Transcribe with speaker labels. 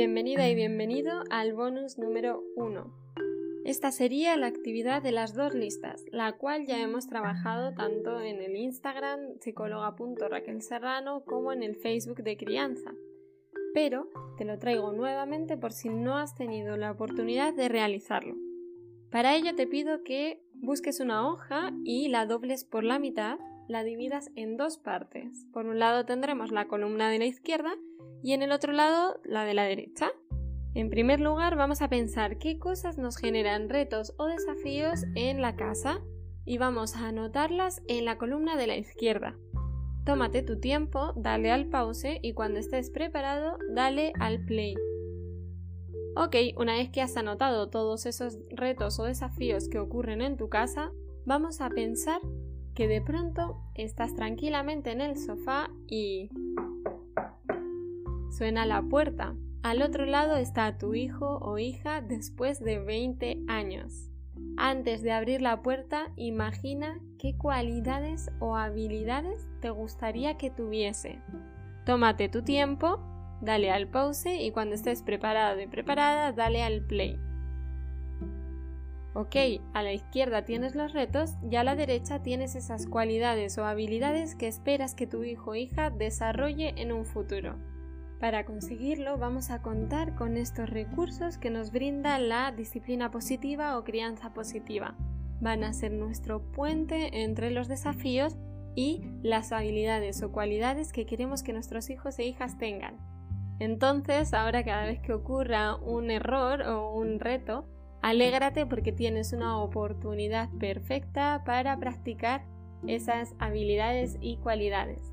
Speaker 1: Bienvenida y bienvenido al bonus número 1. Esta sería la actividad de las dos listas, la cual ya hemos trabajado tanto en el Instagram psicóloga.raquelserrano como en el Facebook de crianza. Pero te lo traigo nuevamente por si no has tenido la oportunidad de realizarlo. Para ello te pido que busques una hoja y la dobles por la mitad, la dividas en dos partes. Por un lado tendremos la columna de la izquierda y en el otro lado la de la derecha. En primer lugar vamos a pensar qué cosas nos generan retos o desafíos en la casa y vamos a anotarlas en la columna de la izquierda. Tómate tu tiempo, dale al pause y cuando estés preparado, dale al play. Ok, una vez que has anotado todos esos retos o desafíos que ocurren en tu casa, vamos a pensar que de pronto estás tranquilamente en el sofá y Suena la puerta. Al otro lado está tu hijo o hija después de 20 años. Antes de abrir la puerta, imagina qué cualidades o habilidades te gustaría que tuviese. Tómate tu tiempo, dale al pause y cuando estés preparado y preparada, dale al play. Ok, a la izquierda tienes los retos y a la derecha tienes esas cualidades o habilidades que esperas que tu hijo o hija desarrolle en un futuro. Para conseguirlo vamos a contar con estos recursos que nos brinda la disciplina positiva o crianza positiva. Van a ser nuestro puente entre los desafíos y las habilidades o cualidades que queremos que nuestros hijos e hijas tengan. Entonces, ahora cada vez que ocurra un error o un reto, alégrate porque tienes una oportunidad perfecta para practicar esas habilidades y cualidades.